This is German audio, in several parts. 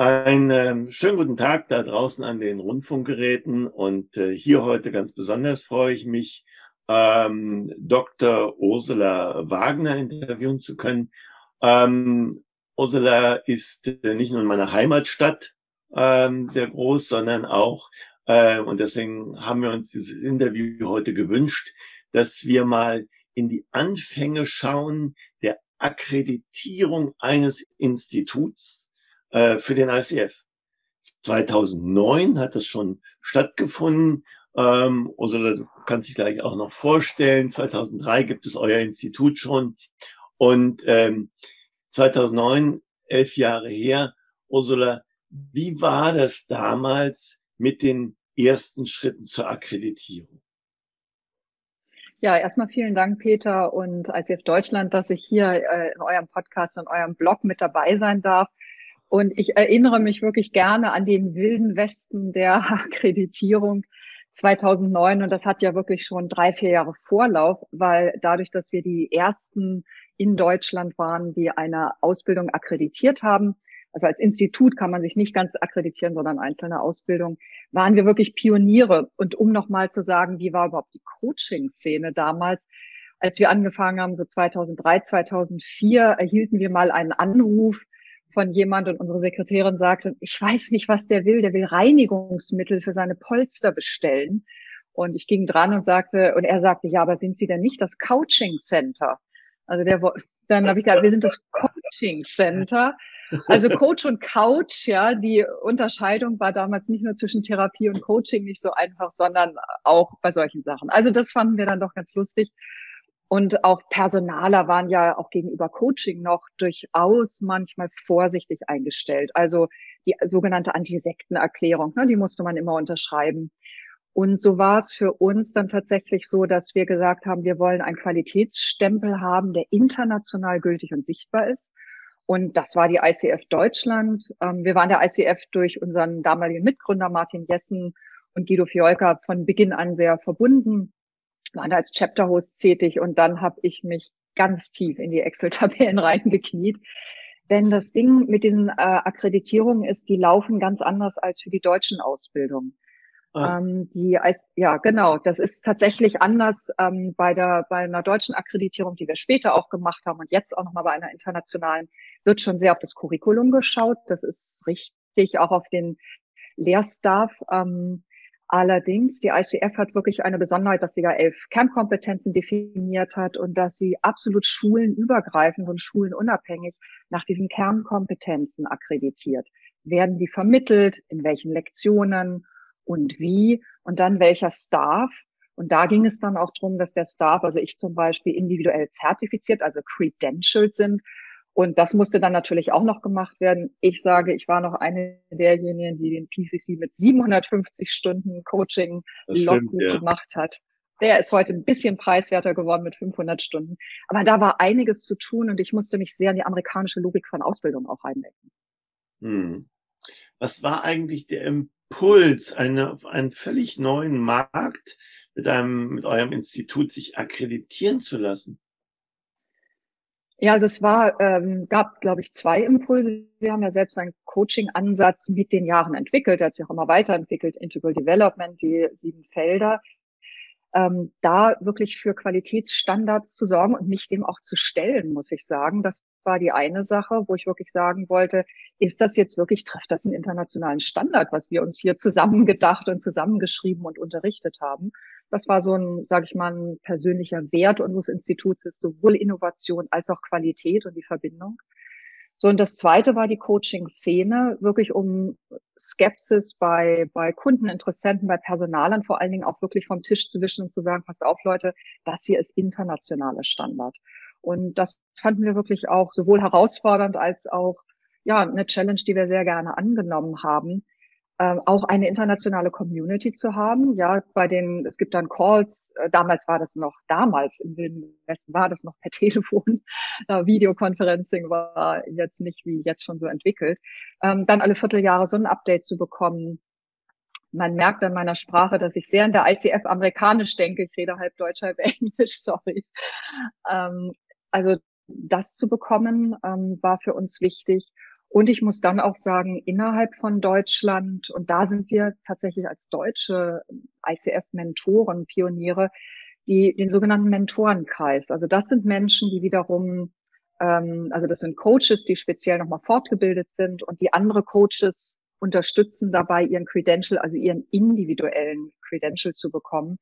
Einen äh, schönen guten Tag da draußen an den Rundfunkgeräten und äh, hier heute ganz besonders freue ich mich, ähm, Dr. Ursula Wagner interviewen zu können. Ähm, Ursula ist äh, nicht nur in meiner Heimatstadt ähm, sehr groß, sondern auch, äh, und deswegen haben wir uns dieses Interview heute gewünscht, dass wir mal in die Anfänge schauen der Akkreditierung eines Instituts äh, für den ICF. 2009 hat das schon stattgefunden. Ähm, Ursula, du kannst dich gleich auch noch vorstellen. 2003 gibt es euer Institut schon. Und ähm, 2009, elf Jahre her, Ursula, wie war das damals mit den ersten Schritten zur Akkreditierung? Ja, erstmal vielen Dank, Peter und ICF Deutschland, dass ich hier äh, in eurem Podcast und eurem Blog mit dabei sein darf. Und ich erinnere mich wirklich gerne an den wilden Westen der Akkreditierung 2009. Und das hat ja wirklich schon drei, vier Jahre Vorlauf, weil dadurch, dass wir die ersten in Deutschland waren, die eine Ausbildung akkreditiert haben, also als Institut kann man sich nicht ganz akkreditieren, sondern einzelne Ausbildung, waren wir wirklich Pioniere. Und um nochmal zu sagen, wie war überhaupt die Coaching-Szene damals? Als wir angefangen haben, so 2003, 2004, erhielten wir mal einen Anruf von jemand und unsere Sekretärin sagte, ich weiß nicht, was der will, der will Reinigungsmittel für seine Polster bestellen. Und ich ging dran und sagte, und er sagte, ja, aber sind Sie denn nicht das Coaching Center? Also der, dann habe ich gesagt, wir sind das Coaching Center. Also Coach und Couch, ja, die Unterscheidung war damals nicht nur zwischen Therapie und Coaching nicht so einfach, sondern auch bei solchen Sachen. Also das fanden wir dann doch ganz lustig. Und auch Personaler waren ja auch gegenüber Coaching noch durchaus manchmal vorsichtig eingestellt. Also die sogenannte Antisektenerklärung, ne, die musste man immer unterschreiben. Und so war es für uns dann tatsächlich so, dass wir gesagt haben, wir wollen einen Qualitätsstempel haben, der international gültig und sichtbar ist. Und das war die ICF Deutschland. Ähm, wir waren der ICF durch unseren damaligen Mitgründer Martin Jessen und Guido Fiolka von Beginn an sehr verbunden war da als Chapter-Host tätig und dann habe ich mich ganz tief in die Excel-Tabellen reingekniet. Denn das Ding mit diesen äh, Akkreditierungen ist, die laufen ganz anders als für die deutschen Ausbildungen. Ah. Ähm, die, ja, genau, das ist tatsächlich anders ähm, bei der bei einer deutschen Akkreditierung, die wir später auch gemacht haben und jetzt auch nochmal bei einer internationalen, wird schon sehr auf das Curriculum geschaut. Das ist richtig, auch auf den Lehrstaff. Ähm, Allerdings, die ICF hat wirklich eine Besonderheit, dass sie ja elf Kernkompetenzen definiert hat und dass sie absolut schulenübergreifend und schulenunabhängig nach diesen Kernkompetenzen akkreditiert. Werden die vermittelt, in welchen Lektionen und wie und dann welcher Staff. Und da ging es dann auch darum, dass der Staff, also ich zum Beispiel, individuell zertifiziert, also credentialed sind und das musste dann natürlich auch noch gemacht werden. Ich sage, ich war noch eine derjenigen, die den PCC mit 750 Stunden Coaching Logbuch ja. gemacht hat. Der ist heute ein bisschen preiswerter geworden mit 500 Stunden. Aber da war einiges zu tun und ich musste mich sehr in die amerikanische Logik von Ausbildung auch reindenken. Hm. Was war eigentlich der Impuls, eine, auf einen völlig neuen Markt mit einem, mit eurem Institut sich akkreditieren zu lassen? Ja, also es war, ähm, gab, glaube ich, zwei Impulse. Wir haben ja selbst einen Coaching-Ansatz mit den Jahren entwickelt, der hat sich auch immer weiterentwickelt, Integral Development, die sieben Felder. Ähm, da wirklich für Qualitätsstandards zu sorgen und mich dem auch zu stellen, muss ich sagen. Das war die eine Sache, wo ich wirklich sagen wollte, ist das jetzt wirklich, trifft das einen internationalen Standard, was wir uns hier zusammengedacht und zusammengeschrieben und unterrichtet haben? Das war so ein, sage ich mal, ein persönlicher Wert unseres Instituts, ist sowohl Innovation als auch Qualität und die Verbindung. So, und das zweite war die Coaching-Szene, wirklich um Skepsis bei, bei Kunden, Interessenten, bei Personalern vor allen Dingen auch wirklich vom Tisch zu wischen und zu sagen, passt auf Leute, das hier ist internationaler Standard. Und das fanden wir wirklich auch sowohl herausfordernd als auch ja eine Challenge, die wir sehr gerne angenommen haben, auch eine internationale Community zu haben. Ja, bei den, es gibt dann Calls, äh, damals war das noch, damals im Wilden Westen war das noch per Telefon, äh, Videoconferencing war jetzt nicht wie jetzt schon so entwickelt. Ähm, dann alle Vierteljahre so ein Update zu bekommen. Man merkt an meiner Sprache, dass ich sehr in der ICF amerikanisch denke. Ich rede halb Deutsch, halb Englisch, sorry. Ähm, also das zu bekommen, ähm, war für uns wichtig. Und ich muss dann auch sagen, innerhalb von Deutschland, und da sind wir tatsächlich als deutsche ICF-Mentoren, Pioniere, die, den sogenannten Mentorenkreis. Also das sind Menschen, die wiederum, ähm, also das sind Coaches, die speziell nochmal fortgebildet sind und die andere Coaches unterstützen dabei, ihren Credential, also ihren individuellen Credential zu bekommen.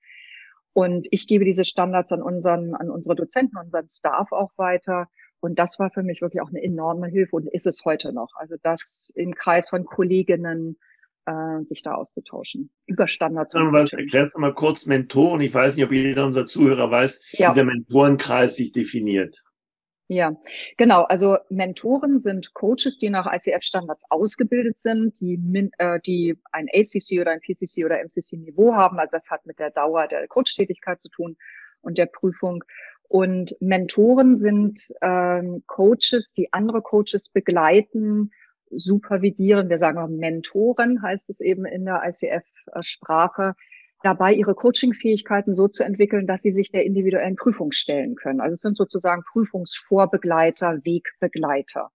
Und ich gebe diese Standards an unseren, an unsere Dozenten, unseren Staff auch weiter. Und das war für mich wirklich auch eine enorme Hilfe und ist es heute noch. Also das im Kreis von Kolleginnen äh, sich da auszutauschen über Standards. Erklärst du mal kurz Mentoren. Ich weiß nicht, ob jeder unserer Zuhörer weiß, ja. wie der Mentorenkreis sich definiert. Ja, genau. Also Mentoren sind Coaches, die nach ICF-Standards ausgebildet sind, die, äh, die ein ACC oder ein PCC oder MCC-Niveau haben. Also das hat mit der Dauer der Coach-Tätigkeit zu tun und der Prüfung. Und Mentoren sind ähm, Coaches, die andere Coaches begleiten, supervidieren. Wir sagen auch Mentoren, heißt es eben in der ICF-Sprache dabei, ihre Coaching-Fähigkeiten so zu entwickeln, dass sie sich der individuellen Prüfung stellen können. Also es sind sozusagen Prüfungsvorbegleiter, Wegbegleiter.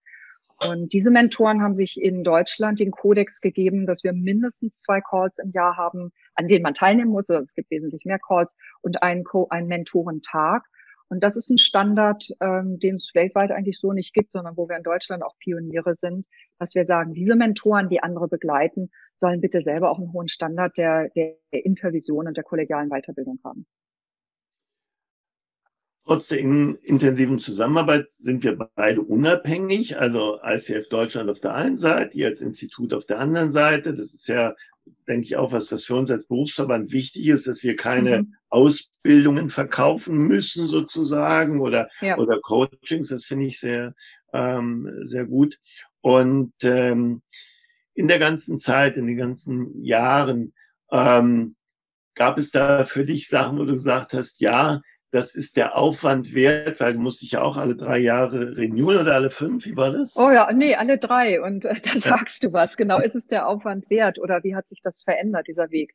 Und diese Mentoren haben sich in Deutschland den Kodex gegeben, dass wir mindestens zwei Calls im Jahr haben, an denen man teilnehmen muss. Also es gibt wesentlich mehr Calls und einen, Co einen Mentorentag. Und das ist ein Standard, ähm, den es weltweit eigentlich so nicht gibt, sondern wo wir in Deutschland auch Pioniere sind, dass wir sagen, diese Mentoren, die andere begleiten, sollen bitte selber auch einen hohen Standard der, der Intervision und der kollegialen Weiterbildung haben. Trotz der in, intensiven Zusammenarbeit sind wir beide unabhängig, also ICF Deutschland auf der einen Seite, ihr als Institut auf der anderen Seite. Das ist ja denke ich auch, was, was für uns als Berufsverband wichtig ist, dass wir keine mhm. Ausbildungen verkaufen müssen sozusagen oder, ja. oder Coachings. Das finde ich sehr, ähm, sehr gut. Und ähm, in der ganzen Zeit, in den ganzen Jahren, ähm, gab es da für dich Sachen, wo du gesagt hast, ja, das ist der Aufwand wert, weil du musst dich ja auch alle drei Jahre renewen oder alle fünf, wie war das? Oh ja, nee, alle drei. Und äh, da sagst ja. du was. Genau, ist es der Aufwand wert oder wie hat sich das verändert, dieser Weg?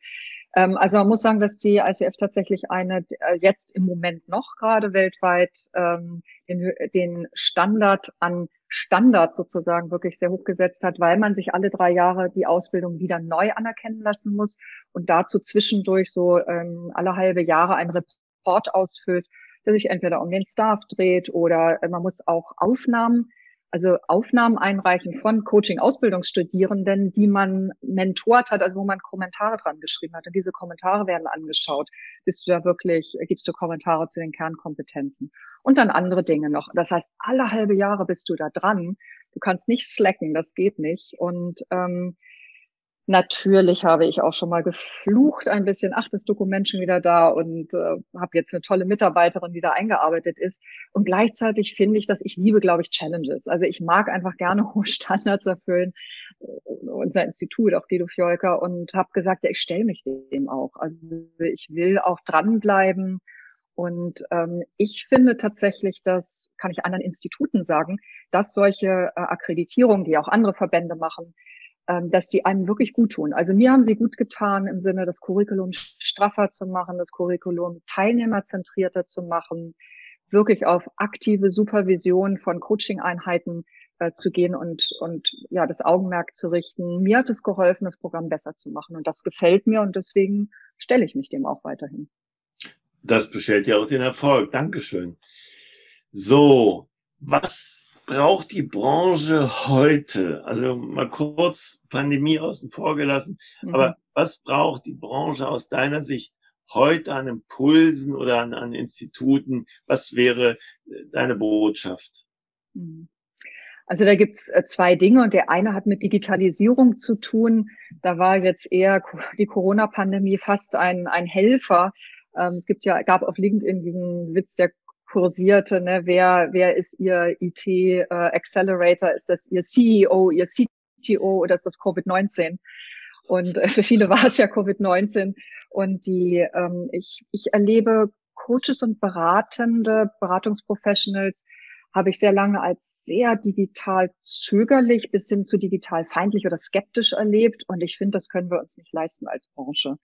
Ähm, also man muss sagen, dass die ICF tatsächlich eine, äh, jetzt im Moment noch gerade weltweit ähm, den, den Standard an Standard sozusagen wirklich sehr hoch gesetzt hat, weil man sich alle drei Jahre die Ausbildung wieder neu anerkennen lassen muss und dazu zwischendurch so ähm, alle halbe Jahre ein Report Report ausfüllt, der sich entweder um den Staff dreht oder äh, man muss auch Aufnahmen, also Aufnahmen einreichen von Coaching-Ausbildungsstudierenden, die man mentort hat, also wo man Kommentare dran geschrieben hat. Und diese Kommentare werden angeschaut. Bist du da wirklich, gibst du Kommentare zu den Kernkompetenzen? Und dann andere Dinge noch. Das heißt, alle halbe Jahre bist du da dran. Du kannst nicht slacken, das geht nicht. Und ähm, Natürlich habe ich auch schon mal geflucht ein bisschen, ach, das Dokument schon wieder da und äh, habe jetzt eine tolle Mitarbeiterin, die da eingearbeitet ist. Und gleichzeitig finde ich, dass ich liebe, glaube ich, Challenges. Also ich mag einfach gerne hohe Standards erfüllen. Unser Institut, auch Guido Fjolker, und habe gesagt, ja, ich stelle mich dem auch. Also ich will auch dranbleiben. Und ähm, ich finde tatsächlich, das kann ich anderen Instituten sagen, dass solche äh, Akkreditierungen, die auch andere Verbände machen, dass die einem wirklich gut tun. Also mir haben sie gut getan im Sinne, das Curriculum straffer zu machen, das Curriculum teilnehmerzentrierter zu machen, wirklich auf aktive Supervision von Coaching-Einheiten äh, zu gehen und, und ja, das Augenmerk zu richten. Mir hat es geholfen, das Programm besser zu machen. Und das gefällt mir und deswegen stelle ich mich dem auch weiterhin. Das bestellt ja auch den Erfolg. Dankeschön. So, was braucht die Branche heute? Also mal kurz Pandemie außen vor gelassen, mhm. aber was braucht die Branche aus deiner Sicht heute an Impulsen oder an, an Instituten? Was wäre äh, deine Botschaft? Mhm. Also da gibt's äh, zwei Dinge und der eine hat mit Digitalisierung zu tun. Da war jetzt eher die Corona-Pandemie fast ein, ein Helfer. Ähm, es gibt ja, gab auf LinkedIn diesen Witz, der kursierte, ne? wer, wer ist Ihr IT äh, Accelerator? Ist das Ihr CEO, Ihr CTO oder ist das Covid-19? Und äh, für viele war es ja Covid-19. Und die, ähm, ich, ich erlebe Coaches und Beratende, Beratungsprofessionals, habe ich sehr lange als sehr digital zögerlich bis hin zu digital feindlich oder skeptisch erlebt. Und ich finde, das können wir uns nicht leisten als Branche.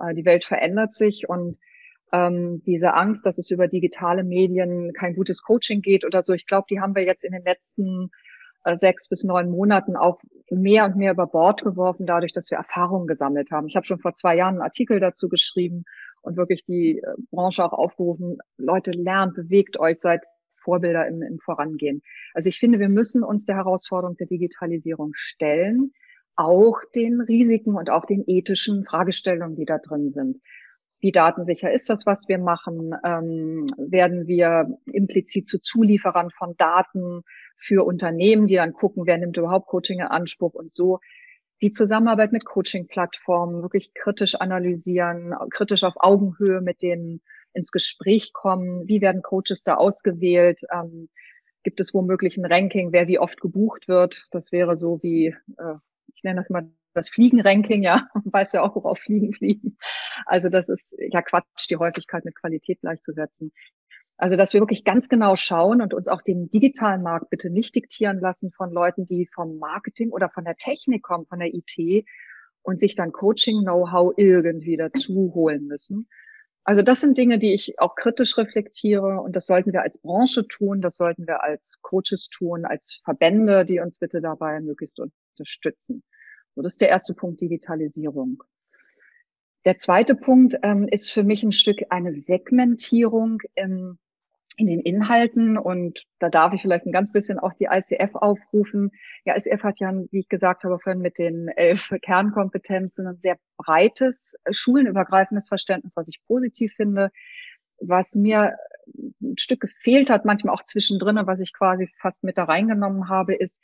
Äh, die Welt verändert sich und ähm, diese Angst, dass es über digitale Medien kein gutes Coaching geht oder so. Ich glaube, die haben wir jetzt in den letzten äh, sechs bis neun Monaten auch mehr und mehr über Bord geworfen, dadurch, dass wir Erfahrungen gesammelt haben. Ich habe schon vor zwei Jahren einen Artikel dazu geschrieben und wirklich die äh, Branche auch aufgerufen, Leute, lernt, bewegt euch, seid Vorbilder im, im Vorangehen. Also ich finde, wir müssen uns der Herausforderung der Digitalisierung stellen, auch den Risiken und auch den ethischen Fragestellungen, die da drin sind. Wie datensicher ist das, was wir machen? Ähm, werden wir implizit zu Zulieferern von Daten für Unternehmen, die dann gucken, wer nimmt überhaupt Coaching in Anspruch und so die Zusammenarbeit mit Coaching-Plattformen wirklich kritisch analysieren, kritisch auf Augenhöhe mit denen ins Gespräch kommen. Wie werden Coaches da ausgewählt? Ähm, gibt es womöglich ein Ranking, wer wie oft gebucht wird? Das wäre so wie, äh, ich nenne das mal das Fliegenranking, ja, weiß ja auch, worauf Fliegen fliegen. Also das ist ja Quatsch, die Häufigkeit mit Qualität gleichzusetzen. Also, dass wir wirklich ganz genau schauen und uns auch den digitalen Markt bitte nicht diktieren lassen von Leuten, die vom Marketing oder von der Technik kommen, von der IT und sich dann Coaching-Know-how irgendwie dazu holen müssen. Also das sind Dinge, die ich auch kritisch reflektiere und das sollten wir als Branche tun, das sollten wir als Coaches tun, als Verbände, die uns bitte dabei möglichst unterstützen. So, das ist der erste Punkt, Digitalisierung. Der zweite Punkt ähm, ist für mich ein Stück eine Segmentierung im, in den Inhalten und da darf ich vielleicht ein ganz bisschen auch die ICF aufrufen. Die ICF hat ja, wie ich gesagt habe, vorhin mit den elf Kernkompetenzen ein sehr breites, schulenübergreifendes Verständnis, was ich positiv finde. Was mir ein Stück gefehlt hat, manchmal auch zwischendrin, was ich quasi fast mit da reingenommen habe, ist,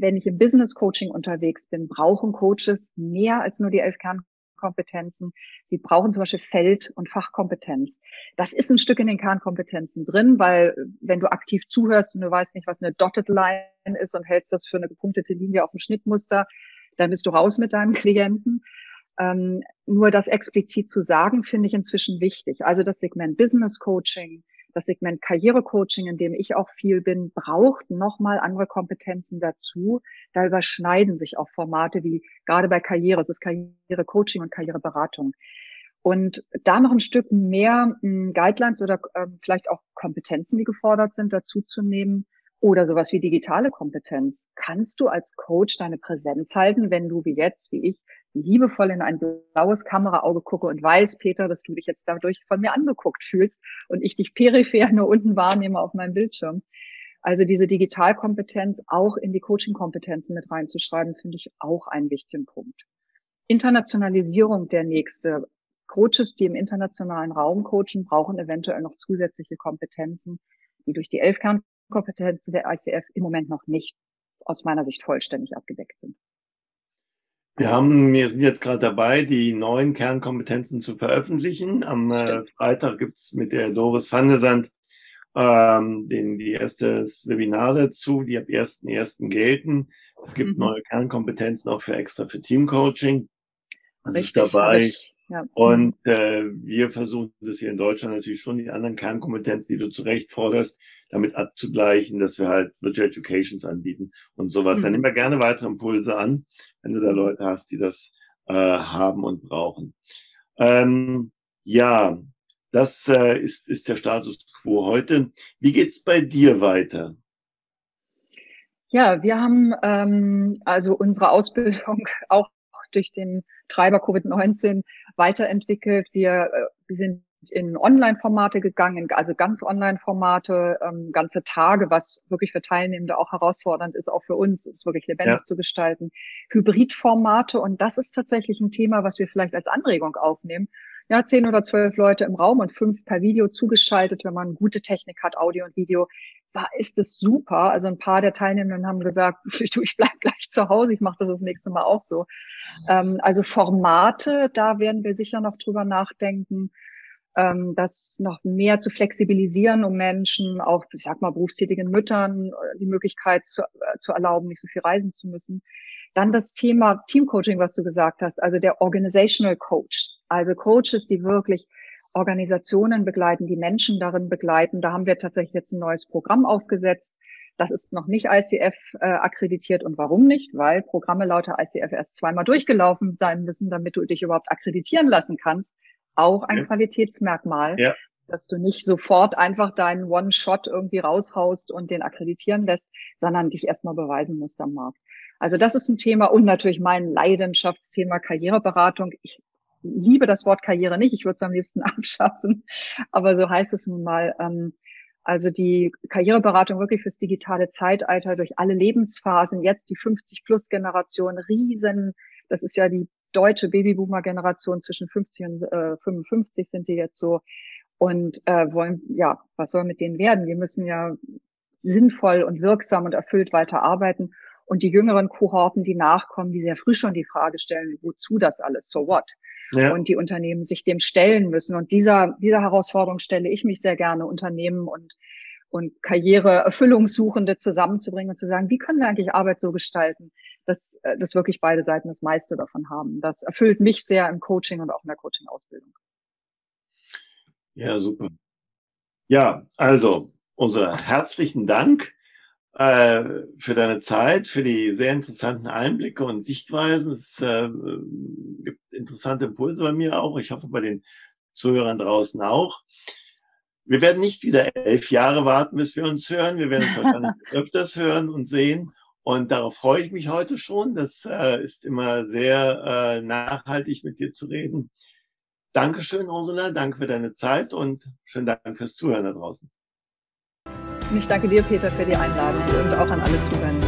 wenn ich im Business Coaching unterwegs bin, brauchen Coaches mehr als nur die elf Kernkompetenzen Kompetenzen. Sie brauchen zum Beispiel Feld- und Fachkompetenz. Das ist ein Stück in den Kernkompetenzen drin, weil wenn du aktiv zuhörst und du weißt nicht, was eine Dotted Line ist und hältst das für eine gepunktete Linie auf dem Schnittmuster, dann bist du raus mit deinem Klienten. Ähm, nur das explizit zu sagen, finde ich inzwischen wichtig. Also das Segment Business Coaching, das Segment Karrierecoaching, in dem ich auch viel bin, braucht nochmal andere Kompetenzen dazu. Da überschneiden sich auch Formate wie gerade bei Karriere, es ist Karrierecoaching und Karriereberatung. Und da noch ein Stück mehr hm, Guidelines oder äh, vielleicht auch Kompetenzen, die gefordert sind, dazu zu nehmen, oder sowas wie digitale Kompetenz. Kannst du als Coach deine Präsenz halten, wenn du wie jetzt, wie ich, liebevoll in ein blaues Kameraauge gucke und weiß, Peter, dass du dich jetzt dadurch von mir angeguckt fühlst und ich dich peripher nur unten wahrnehme auf meinem Bildschirm. Also diese Digitalkompetenz auch in die Coaching-Kompetenzen mit reinzuschreiben, finde ich auch einen wichtigen Punkt. Internationalisierung der nächste. Coaches, die im internationalen Raum coachen, brauchen eventuell noch zusätzliche Kompetenzen, die durch die elf Kern Kompetenzen der ICF im Moment noch nicht aus meiner Sicht vollständig abgedeckt sind. Wir haben, wir sind jetzt gerade dabei, die neuen Kernkompetenzen zu veröffentlichen. Am äh, Freitag gibt's mit der Doris van der Sand ähm, den, die erste Webinar dazu, die ab 1.1. gelten. Es gibt mhm. neue Kernkompetenzen auch für extra für Teamcoaching. Das Richtig, ist dabei. Ja. Und äh, wir versuchen das hier in Deutschland natürlich schon, die anderen Kernkompetenzen, die du zu Recht forderst, damit abzugleichen, dass wir halt Virtual Educations anbieten und sowas. Mhm. Dann nehmen wir gerne weitere Impulse an, wenn du da Leute hast, die das äh, haben und brauchen. Ähm, ja, das äh, ist, ist der Status quo heute. Wie geht's bei dir weiter? Ja, wir haben ähm, also unsere Ausbildung auch durch den Treiber Covid-19 weiterentwickelt. Wir, äh, wir sind in Online-Formate gegangen, also ganz Online-Formate, ähm, ganze Tage, was wirklich für Teilnehmende auch herausfordernd ist, auch für uns, es wirklich lebendig ja. zu gestalten. Hybrid-Formate und das ist tatsächlich ein Thema, was wir vielleicht als Anregung aufnehmen. Ja, zehn oder zwölf Leute im Raum und fünf per Video zugeschaltet, wenn man gute Technik hat, Audio und Video, war, ist es super. Also ein paar der Teilnehmenden haben gesagt, du, ich bleib gleich zu Hause, ich mache das das nächste Mal auch so. Ähm, also Formate, da werden wir sicher noch drüber nachdenken, ähm, das noch mehr zu flexibilisieren, um Menschen, auch, ich sag mal, berufstätigen Müttern, äh, die Möglichkeit zu, äh, zu erlauben, nicht so viel reisen zu müssen. Dann das Thema Teamcoaching, was du gesagt hast, also der Organizational Coach, also Coaches, die wirklich Organisationen begleiten, die Menschen darin begleiten. Da haben wir tatsächlich jetzt ein neues Programm aufgesetzt. Das ist noch nicht ICF äh, akkreditiert. Und warum nicht? Weil Programme lauter ICF erst zweimal durchgelaufen sein müssen, damit du dich überhaupt akkreditieren lassen kannst. Auch ein ja. Qualitätsmerkmal. Ja. dass du nicht sofort einfach deinen One-Shot irgendwie raushaust und den akkreditieren lässt, sondern dich erstmal beweisen musst am Markt. Also das ist ein Thema und natürlich mein Leidenschaftsthema Karriereberatung. Ich liebe das Wort Karriere nicht, ich würde es am liebsten abschaffen, aber so heißt es nun mal. Ähm, also die Karriereberatung wirklich fürs digitale Zeitalter durch alle Lebensphasen, jetzt die 50-plus-Generation, riesen, das ist ja die deutsche Babyboomer-Generation zwischen 50 und äh, 55 sind die jetzt so und äh, wollen, ja, was soll mit denen werden? Wir müssen ja sinnvoll und wirksam und erfüllt weiter arbeiten. Und die jüngeren Kohorten, die nachkommen, die sehr früh schon die Frage stellen, wozu das alles, so what? Ja. Und die Unternehmen sich dem stellen müssen. Und dieser, dieser Herausforderung stelle ich mich sehr gerne, Unternehmen und, und Karriereerfüllungssuchende zusammenzubringen und zu sagen, wie können wir eigentlich Arbeit so gestalten, dass, äh, dass wirklich beide Seiten das meiste davon haben. Das erfüllt mich sehr im Coaching und auch in der Coaching-Ausbildung. Ja, super. Ja, also unser herzlichen Dank äh, für deine Zeit, für die sehr interessanten Einblicke und Sichtweisen. Es äh, gibt interessante Impulse bei mir auch. Ich hoffe bei den Zuhörern draußen auch. Wir werden nicht wieder elf Jahre warten, bis wir uns hören. Wir werden uns wahrscheinlich öfters hören und sehen. Und darauf freue ich mich heute schon. Das äh, ist immer sehr äh, nachhaltig, mit dir zu reden. Dankeschön, Ursula. Danke für deine Zeit und schönen Dank fürs Zuhören da draußen. Und ich danke dir, Peter, für die Einladung und auch an alle Zuhörer.